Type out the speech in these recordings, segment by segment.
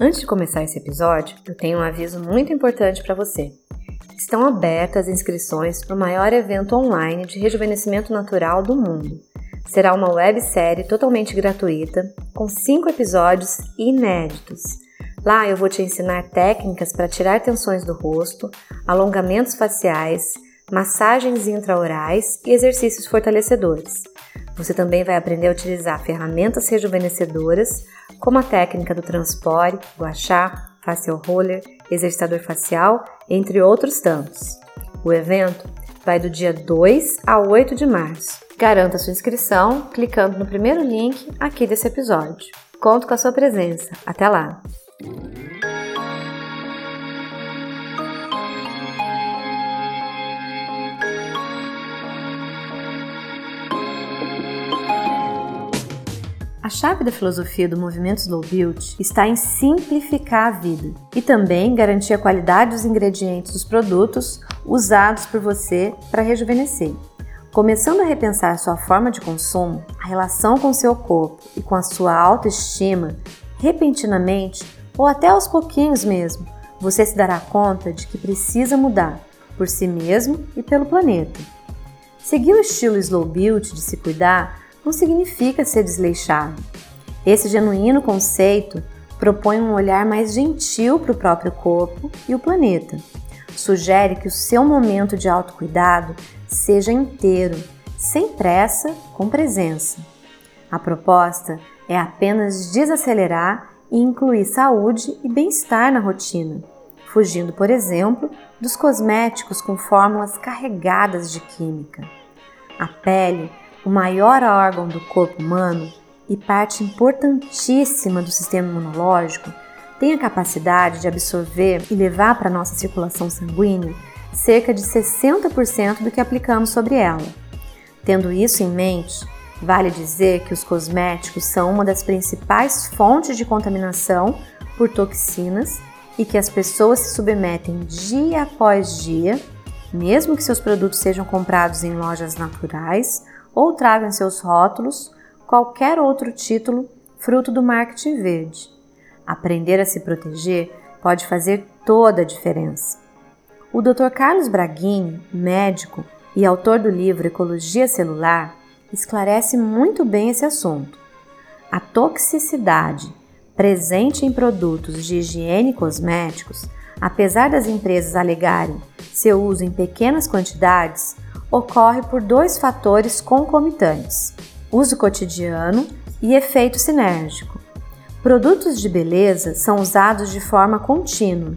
Antes de começar esse episódio, eu tenho um aviso muito importante para você. Estão abertas inscrições para o maior evento online de rejuvenescimento natural do mundo. Será uma websérie totalmente gratuita, com cinco episódios inéditos. Lá eu vou te ensinar técnicas para tirar tensões do rosto, alongamentos faciais, massagens intraorais e exercícios fortalecedores. Você também vai aprender a utilizar ferramentas rejuvenescedoras, como a técnica do transpore, guachá, facial roller, exercitador facial, entre outros tantos. O evento vai do dia 2 a 8 de março. Garanta sua inscrição clicando no primeiro link aqui desse episódio. Conto com a sua presença. Até lá! A chave da filosofia do movimento Slow Build está em simplificar a vida e também garantir a qualidade dos ingredientes dos produtos usados por você para rejuvenescer. Começando a repensar sua forma de consumo, a relação com seu corpo e com a sua autoestima, repentinamente ou até aos pouquinhos mesmo, você se dará conta de que precisa mudar por si mesmo e pelo planeta. Seguir o estilo Slow Build de se cuidar não significa ser desleixado. Esse genuíno conceito propõe um olhar mais gentil para o próprio corpo e o planeta. Sugere que o seu momento de autocuidado seja inteiro, sem pressa, com presença. A proposta é apenas desacelerar e incluir saúde e bem-estar na rotina, fugindo, por exemplo, dos cosméticos com fórmulas carregadas de química. A pele o maior órgão do corpo humano e parte importantíssima do sistema imunológico, tem a capacidade de absorver e levar para nossa circulação sanguínea cerca de 60% do que aplicamos sobre ela. Tendo isso em mente, vale dizer que os cosméticos são uma das principais fontes de contaminação por toxinas e que as pessoas se submetem dia após dia, mesmo que seus produtos sejam comprados em lojas naturais ou traga em seus rótulos qualquer outro título fruto do marketing verde. Aprender a se proteger pode fazer toda a diferença. O Dr. Carlos Braghini, médico e autor do livro Ecologia Celular, esclarece muito bem esse assunto. A toxicidade presente em produtos de higiene e cosméticos, apesar das empresas alegarem seu uso em pequenas quantidades, ocorre por dois fatores concomitantes: uso cotidiano e efeito sinérgico. Produtos de beleza são usados de forma contínua,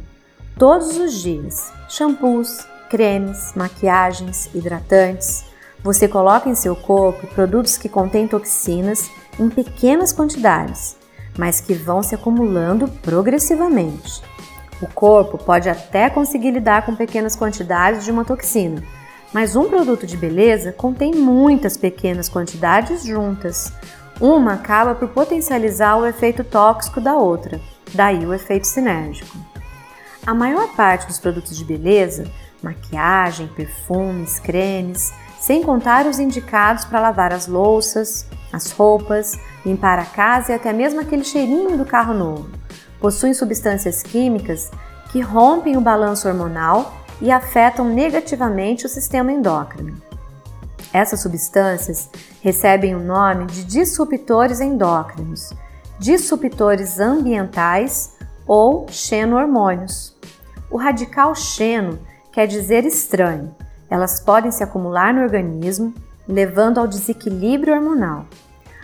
todos os dias. Shampoos, cremes, maquiagens, hidratantes. Você coloca em seu corpo produtos que contêm toxinas em pequenas quantidades, mas que vão se acumulando progressivamente. O corpo pode até conseguir lidar com pequenas quantidades de uma toxina, mas um produto de beleza contém muitas pequenas quantidades juntas. Uma acaba por potencializar o efeito tóxico da outra, daí o efeito sinérgico. A maior parte dos produtos de beleza, maquiagem, perfumes, cremes, sem contar os indicados para lavar as louças, as roupas, limpar a casa e até mesmo aquele cheirinho do carro novo, possuem substâncias químicas que rompem o balanço hormonal e afetam negativamente o sistema endócrino. Essas substâncias recebem o nome de disruptores endócrinos, disruptores ambientais ou xeno-hormônios. O radical xeno quer dizer estranho. Elas podem se acumular no organismo, levando ao desequilíbrio hormonal.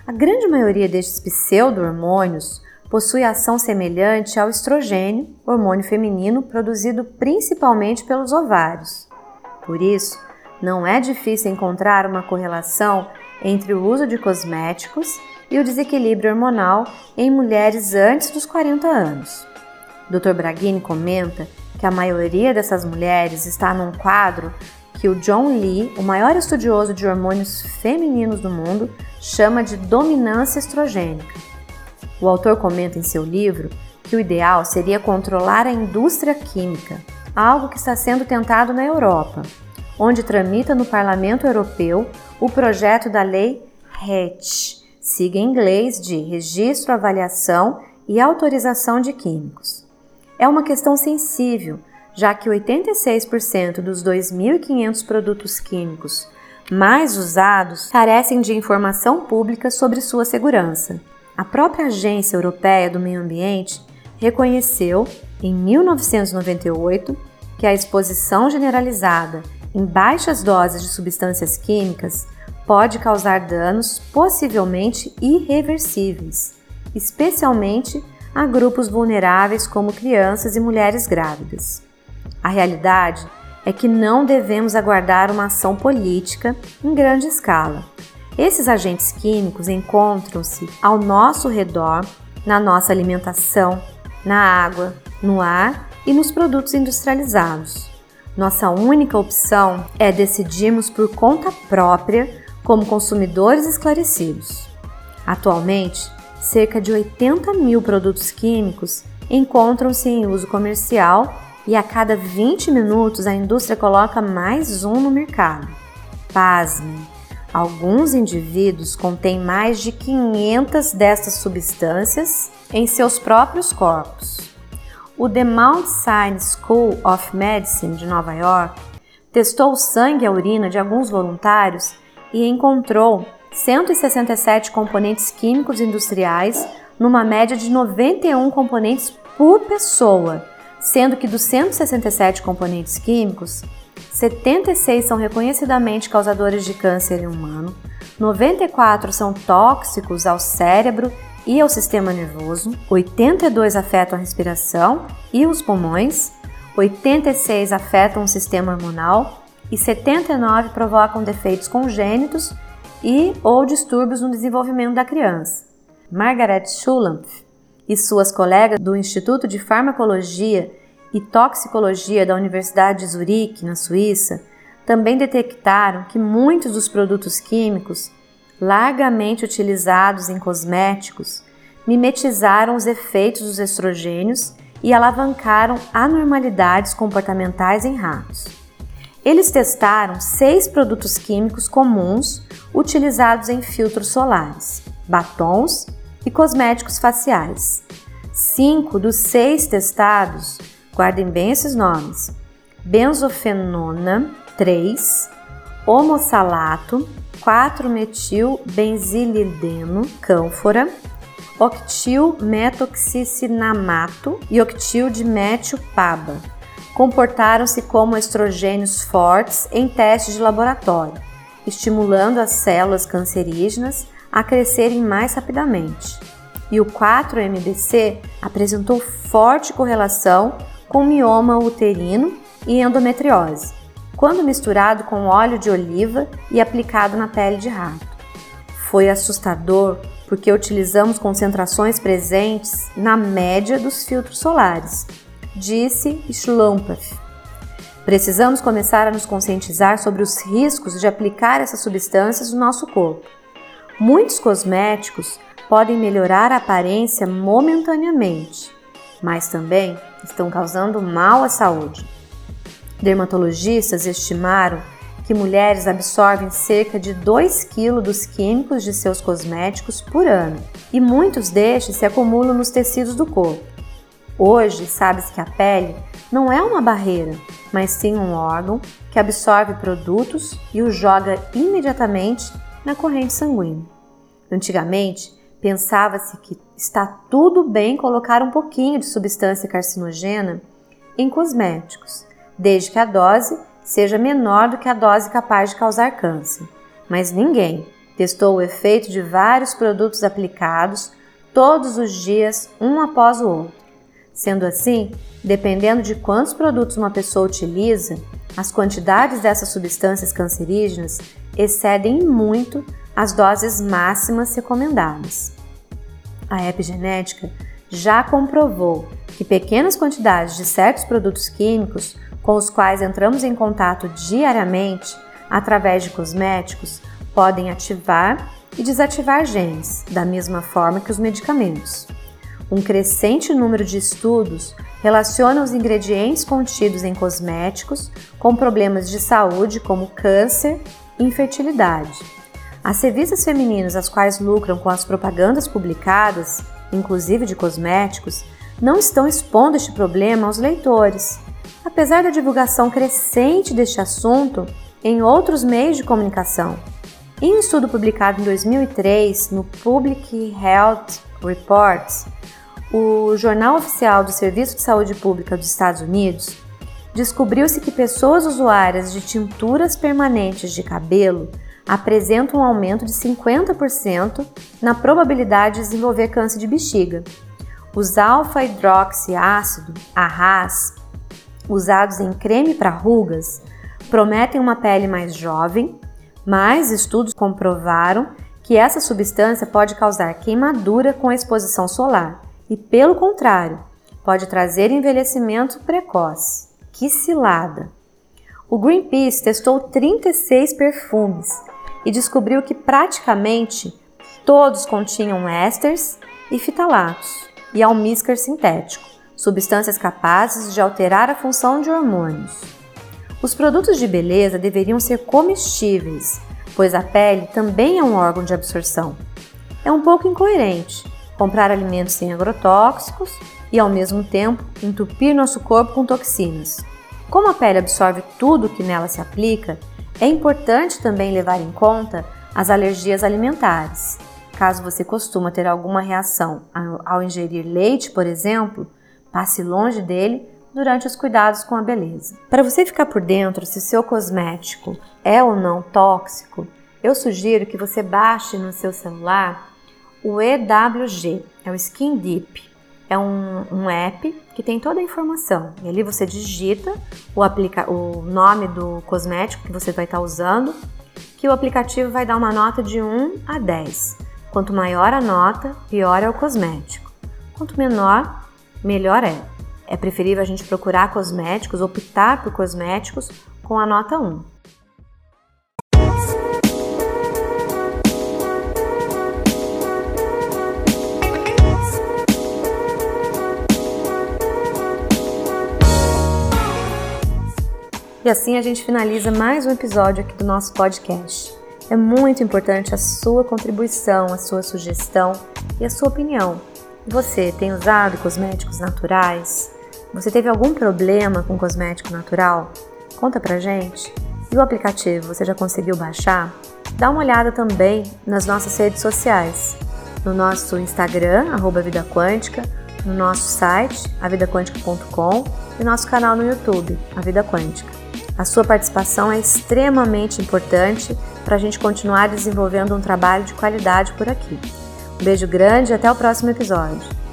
A grande maioria destes pseudo-hormônios possui ação semelhante ao estrogênio, hormônio feminino produzido principalmente pelos ovários. Por isso, não é difícil encontrar uma correlação entre o uso de cosméticos e o desequilíbrio hormonal em mulheres antes dos 40 anos. Dr. Braghini comenta que a maioria dessas mulheres está num quadro que o John Lee, o maior estudioso de hormônios femininos do mundo, chama de dominância estrogênica. O autor comenta em seu livro que o ideal seria controlar a indústria química, algo que está sendo tentado na Europa, onde tramita no Parlamento Europeu o projeto da lei REACH, siga em inglês de Registro, Avaliação e autorização de químicos. É uma questão sensível, já que 86% dos 2.500 produtos químicos mais usados carecem de informação pública sobre sua segurança. A própria Agência Europeia do Meio Ambiente reconheceu, em 1998, que a exposição generalizada em baixas doses de substâncias químicas pode causar danos possivelmente irreversíveis, especialmente a grupos vulneráveis como crianças e mulheres grávidas. A realidade é que não devemos aguardar uma ação política em grande escala. Esses agentes químicos encontram-se ao nosso redor, na nossa alimentação, na água, no ar e nos produtos industrializados. Nossa única opção é decidirmos por conta própria como consumidores esclarecidos. Atualmente, cerca de 80 mil produtos químicos encontram-se em uso comercial e a cada 20 minutos a indústria coloca mais um no mercado. Pasme! Alguns indivíduos contêm mais de 500 destas substâncias em seus próprios corpos. O The Mount Sinai School of Medicine de Nova York testou o sangue e a urina de alguns voluntários e encontrou 167 componentes químicos industriais, numa média de 91 componentes por pessoa, sendo que dos 167 componentes químicos, 76 são reconhecidamente causadores de câncer em humano, 94 são tóxicos ao cérebro e ao sistema nervoso, 82 afetam a respiração e os pulmões, 86 afetam o sistema hormonal e 79 provocam defeitos congênitos e ou distúrbios no desenvolvimento da criança. Margaret Schulampf e suas colegas do Instituto de Farmacologia e Toxicologia da Universidade de Zurique, na Suíça, também detectaram que muitos dos produtos químicos largamente utilizados em cosméticos mimetizaram os efeitos dos estrogênios e alavancaram anormalidades comportamentais em ratos. Eles testaram seis produtos químicos comuns utilizados em filtros solares, batons e cosméticos faciais. Cinco dos seis testados, guardem bem esses nomes: benzofenona 3, homossalato, 4-metil-benzilideno, cânfora, octil-metoxicinamato e octil-dimetilpaba. Comportaram-se como estrogênios fortes em testes de laboratório estimulando as células cancerígenas a crescerem mais rapidamente. E o 4-MBC apresentou forte correlação com mioma uterino e endometriose, quando misturado com óleo de oliva e aplicado na pele de rato. Foi assustador porque utilizamos concentrações presentes na média dos filtros solares, disse Schlumpf. Precisamos começar a nos conscientizar sobre os riscos de aplicar essas substâncias no nosso corpo. Muitos cosméticos podem melhorar a aparência momentaneamente, mas também estão causando mal à saúde. Dermatologistas estimaram que mulheres absorvem cerca de 2 kg dos químicos de seus cosméticos por ano, e muitos destes se acumulam nos tecidos do corpo. Hoje, sabe-se que a pele não é uma barreira, mas sim um órgão que absorve produtos e os joga imediatamente na corrente sanguínea. Antigamente, pensava-se que está tudo bem colocar um pouquinho de substância carcinogena em cosméticos, desde que a dose seja menor do que a dose capaz de causar câncer. Mas ninguém testou o efeito de vários produtos aplicados todos os dias, um após o outro. Sendo assim, dependendo de quantos produtos uma pessoa utiliza, as quantidades dessas substâncias cancerígenas excedem muito as doses máximas recomendadas. A epigenética já comprovou que pequenas quantidades de certos produtos químicos com os quais entramos em contato diariamente através de cosméticos podem ativar e desativar genes, da mesma forma que os medicamentos. Um crescente número de estudos relaciona os ingredientes contidos em cosméticos com problemas de saúde como câncer e infertilidade. As revistas femininas, as quais lucram com as propagandas publicadas, inclusive de cosméticos, não estão expondo este problema aos leitores, apesar da divulgação crescente deste assunto em outros meios de comunicação. Em um estudo publicado em 2003 no Public Health Reports, o Jornal Oficial do Serviço de Saúde Pública dos Estados Unidos, descobriu-se que pessoas usuárias de tinturas permanentes de cabelo apresentam um aumento de 50% na probabilidade de desenvolver câncer de bexiga. Os alfa-hidroxiácido, AHAs, usados em creme para rugas, prometem uma pele mais jovem, mas estudos comprovaram que essa substância pode causar queimadura com a exposição solar e, pelo contrário, pode trazer envelhecimento precoce. Que cilada! O Greenpeace testou 36 perfumes e descobriu que praticamente todos continham ésteres e fitalatos e almíscar sintético, substâncias capazes de alterar a função de hormônios. Os produtos de beleza deveriam ser comestíveis, pois a pele também é um órgão de absorção. É um pouco incoerente comprar alimentos sem agrotóxicos e, ao mesmo tempo, entupir nosso corpo com toxinas. Como a pele absorve tudo que nela se aplica, é importante também levar em conta as alergias alimentares. Caso você costuma ter alguma reação ao ingerir leite, por exemplo, passe longe dele durante os cuidados com a beleza. Para você ficar por dentro se seu cosmético é ou não tóxico, eu sugiro que você baixe no seu celular o EWG, é o Skin Deep. É um, um app que tem toda a informação. E ali você digita o, aplica o nome do cosmético que você vai estar usando, que o aplicativo vai dar uma nota de 1 a 10. Quanto maior a nota, pior é o cosmético. Quanto menor, melhor é. É preferível a gente procurar cosméticos, optar por cosméticos com a nota 1. E assim a gente finaliza mais um episódio aqui do nosso podcast. É muito importante a sua contribuição, a sua sugestão e a sua opinião. Você tem usado cosméticos naturais? Você teve algum problema com cosmético natural? Conta pra gente. E o aplicativo, você já conseguiu baixar? Dá uma olhada também nas nossas redes sociais. No nosso Instagram, arroba Vida Quântica, no nosso site, avidaquântica.com e nosso canal no YouTube, A Vida Quântica. A sua participação é extremamente importante para a gente continuar desenvolvendo um trabalho de qualidade por aqui. Um beijo grande e até o próximo episódio.